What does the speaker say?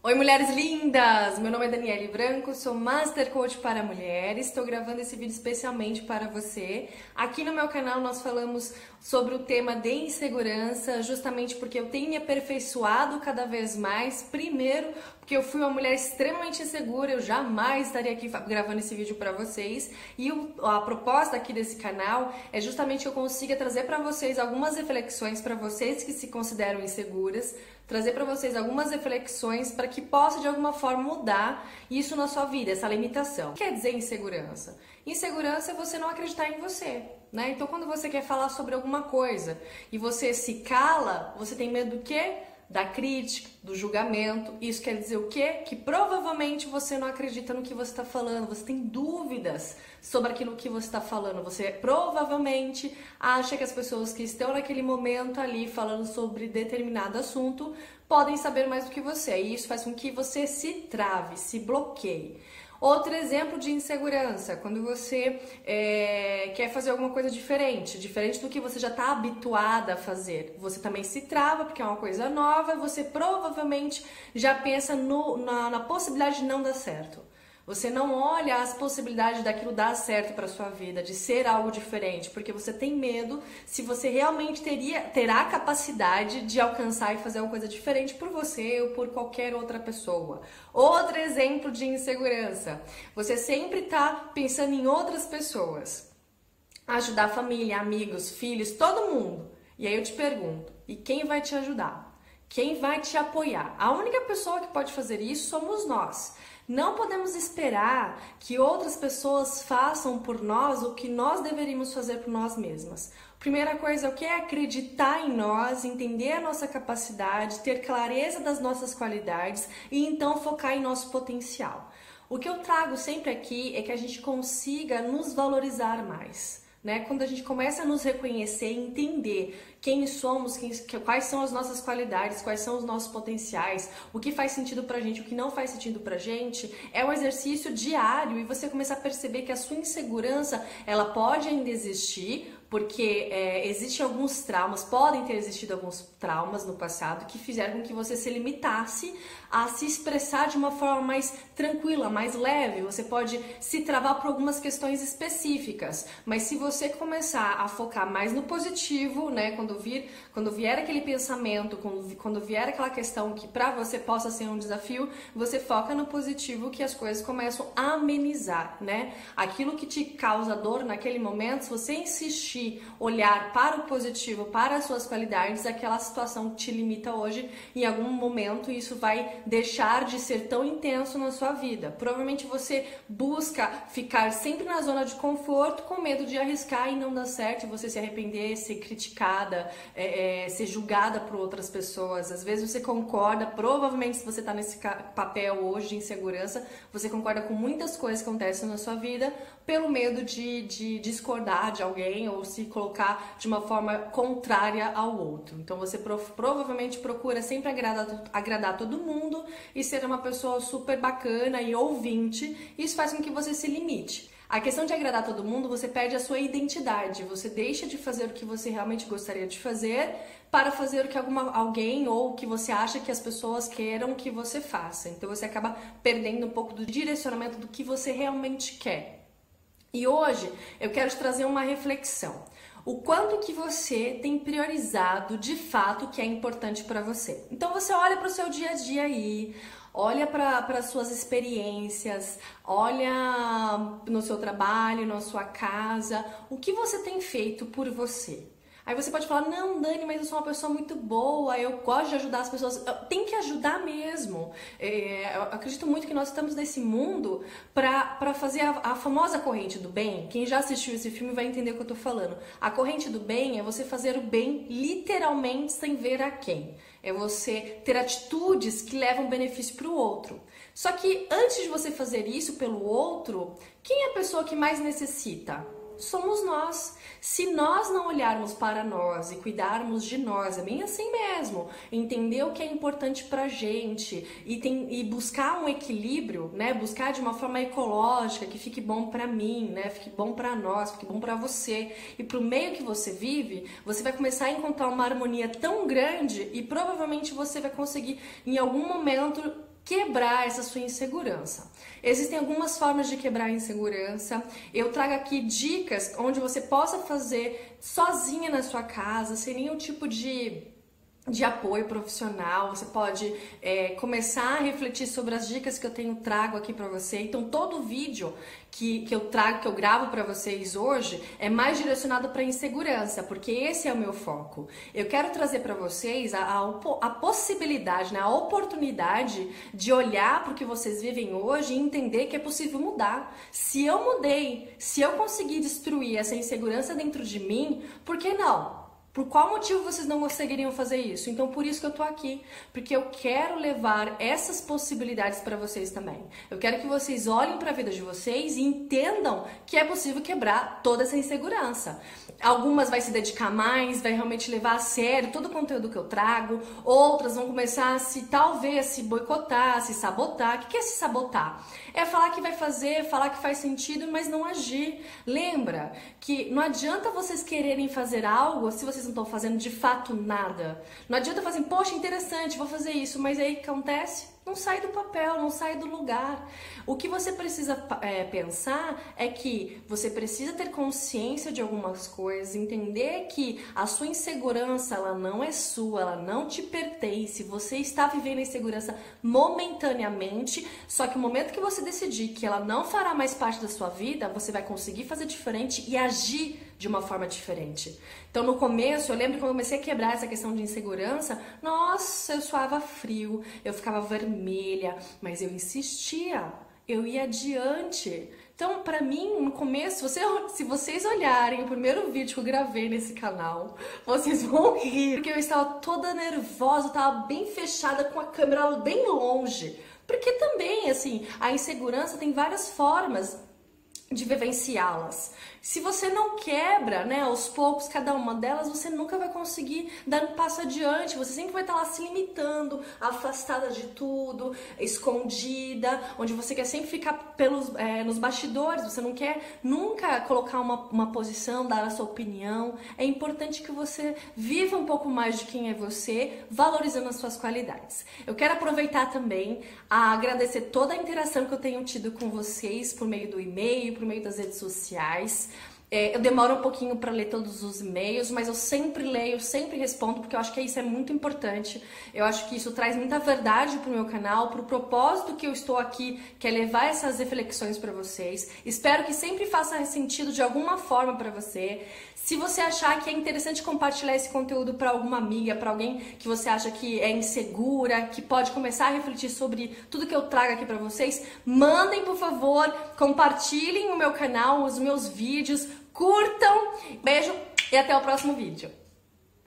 Oi, mulheres lindas! Meu nome é Daniele Branco, sou Master Coach para mulheres. Estou gravando esse vídeo especialmente para você. Aqui no meu canal nós falamos sobre o tema de insegurança, justamente porque eu tenho me aperfeiçoado cada vez mais. Primeiro, porque eu fui uma mulher extremamente insegura, eu jamais estaria aqui gravando esse vídeo para vocês. E a proposta aqui desse canal é justamente que eu consiga trazer para vocês algumas reflexões para vocês que se consideram inseguras trazer para vocês algumas reflexões para que possa de alguma forma mudar isso na sua vida, essa limitação. O que quer dizer insegurança? Insegurança é você não acreditar em você, né? Então quando você quer falar sobre alguma coisa e você se cala, você tem medo do quê? Da crítica, do julgamento. Isso quer dizer o quê? Que provavelmente você não acredita no que você está falando, você tem dúvidas sobre aquilo que você está falando. Você provavelmente acha que as pessoas que estão naquele momento ali falando sobre determinado assunto podem saber mais do que você. E isso faz com que você se trave, se bloqueie. Outro exemplo de insegurança, quando você é, quer fazer alguma coisa diferente, diferente do que você já está habituada a fazer. Você também se trava porque é uma coisa nova, você provavelmente já pensa no, na, na possibilidade de não dar certo. Você não olha as possibilidades daquilo dar certo para sua vida, de ser algo diferente, porque você tem medo se você realmente teria terá capacidade de alcançar e fazer uma coisa diferente por você ou por qualquer outra pessoa. Outro exemplo de insegurança. Você sempre está pensando em outras pessoas. Ajudar a família, amigos, filhos, todo mundo. E aí eu te pergunto, e quem vai te ajudar? Quem vai te apoiar? A única pessoa que pode fazer isso somos nós. Não podemos esperar que outras pessoas façam por nós o que nós deveríamos fazer por nós mesmas. Primeira coisa, o que é acreditar em nós, entender a nossa capacidade, ter clareza das nossas qualidades e então focar em nosso potencial. O que eu trago sempre aqui é que a gente consiga nos valorizar mais. Né? Quando a gente começa a nos reconhecer e entender quem somos, quem, quais são as nossas qualidades, quais são os nossos potenciais, o que faz sentido pra gente, o que não faz sentido pra gente, é um exercício diário e você começar a perceber que a sua insegurança, ela pode ainda existir, porque é, existem alguns traumas, podem ter existido alguns traumas no passado que fizeram com que você se limitasse a se expressar de uma forma mais tranquila, mais leve. Você pode se travar por algumas questões específicas, mas se você começar a focar mais no positivo, né, quando vir, quando vier aquele pensamento, quando, quando vier aquela questão que para você possa ser um desafio, você foca no positivo que as coisas começam a amenizar, né? Aquilo que te causa dor naquele momento, se você insistir olhar para o positivo, para as suas qualidades, aquela situação que te limita hoje, em algum momento isso vai deixar de ser tão intenso na sua vida. Provavelmente você busca ficar sempre na zona de conforto com medo de arriscar e não dar certo, você se arrepender, ser criticada, é, é, ser julgada por outras pessoas. Às vezes você concorda, provavelmente se você está nesse papel hoje de insegurança, você concorda com muitas coisas que acontecem na sua vida pelo medo de, de discordar de alguém ou se colocar de uma forma contrária ao outro. Então você provavelmente procura sempre agradar, agradar todo mundo e ser uma pessoa super bacana e ouvinte. Isso faz com que você se limite. A questão de agradar todo mundo, você perde a sua identidade. Você deixa de fazer o que você realmente gostaria de fazer para fazer o que alguma, alguém ou o que você acha que as pessoas queiram que você faça. Então você acaba perdendo um pouco do direcionamento do que você realmente quer. E hoje eu quero te trazer uma reflexão. O quanto que você tem priorizado de fato que é importante para você. Então você olha para o seu dia a dia aí, olha para as suas experiências, olha no seu trabalho, na sua casa, o que você tem feito por você. Aí você pode falar, não, Dani, mas eu sou uma pessoa muito boa, eu gosto de ajudar as pessoas. Tem que ajudar mesmo. É, eu acredito muito que nós estamos nesse mundo para fazer a, a, famosa corrente do bem. Quem já assistiu esse filme vai entender o que eu tô falando. A corrente do bem é você fazer o bem literalmente sem ver a quem. É você ter atitudes que levam benefício para o outro. Só que antes de você fazer isso pelo outro, quem é a pessoa que mais necessita? Somos nós. Se nós não olharmos para nós e cuidarmos de nós, é bem assim mesmo, entender o que é importante pra gente e, tem, e buscar um equilíbrio, né? Buscar de uma forma ecológica que fique bom para mim, né? Fique bom para nós, fique bom para você e pro meio que você vive, você vai começar a encontrar uma harmonia tão grande e provavelmente você vai conseguir em algum momento quebrar essa sua insegurança. Existem algumas formas de quebrar a insegurança. Eu trago aqui dicas onde você possa fazer sozinha na sua casa, sem nenhum tipo de de apoio profissional, você pode é, começar a refletir sobre as dicas que eu tenho trago aqui para você. Então, todo vídeo que, que eu trago, que eu gravo para vocês hoje, é mais direcionado para insegurança, porque esse é o meu foco. Eu quero trazer para vocês a, a, a, possibilidade, né, a oportunidade de olhar para o que vocês vivem hoje e entender que é possível mudar. Se eu mudei, se eu conseguir destruir essa insegurança dentro de mim, por que não? Por qual motivo vocês não conseguiriam fazer isso? Então, por isso que eu tô aqui, porque eu quero levar essas possibilidades para vocês também. Eu quero que vocês olhem para a vida de vocês e entendam que é possível quebrar toda essa insegurança. Algumas vai se dedicar mais, vai realmente levar a sério todo o conteúdo que eu trago, outras vão começar a se talvez se boicotar, se sabotar. O que é se sabotar? É falar que vai fazer, falar que faz sentido, mas não agir. Lembra que não adianta vocês quererem fazer algo se vocês não estão fazendo de fato nada. Não adianta fazer, poxa, interessante, vou fazer isso, mas aí o que acontece? Não sai do papel, não sai do lugar. O que você precisa é, pensar é que você precisa ter consciência de algumas coisas, entender que a sua insegurança ela não é sua, ela não te pertence. Você está vivendo a insegurança momentaneamente, só que o momento que você decidir que ela não fará mais parte da sua vida, você vai conseguir fazer diferente e agir de uma forma diferente. Então, no começo, eu lembro quando eu comecei a quebrar essa questão de insegurança, nossa, eu suava frio, eu ficava vermelha, mas eu insistia, eu ia adiante. Então, para mim, no começo, você, se vocês olharem o primeiro vídeo que eu gravei nesse canal, vocês vão rir, porque eu estava toda nervosa, eu estava bem fechada com a câmera bem longe. Porque também, assim, a insegurança tem várias formas de vivenciá-las. Se você não quebra, né, aos poucos cada uma delas, você nunca vai conseguir dar um passo adiante. Você sempre vai estar lá se limitando, afastada de tudo, escondida, onde você quer sempre ficar pelos, é, nos bastidores. Você não quer nunca colocar uma, uma posição, dar a sua opinião. É importante que você viva um pouco mais de quem é você, valorizando as suas qualidades. Eu quero aproveitar também a agradecer toda a interação que eu tenho tido com vocês por meio do e-mail, por meio das redes sociais. É, eu demoro um pouquinho para ler todos os e-mails, mas eu sempre leio, sempre respondo, porque eu acho que isso é muito importante. Eu acho que isso traz muita verdade para o meu canal, para o propósito que eu estou aqui, que é levar essas reflexões para vocês. Espero que sempre faça sentido de alguma forma para você. Se você achar que é interessante compartilhar esse conteúdo para alguma amiga, para alguém que você acha que é insegura, que pode começar a refletir sobre tudo que eu trago aqui para vocês, mandem por favor, compartilhem o meu canal, os meus vídeos, curtam. Beijo e até o próximo vídeo.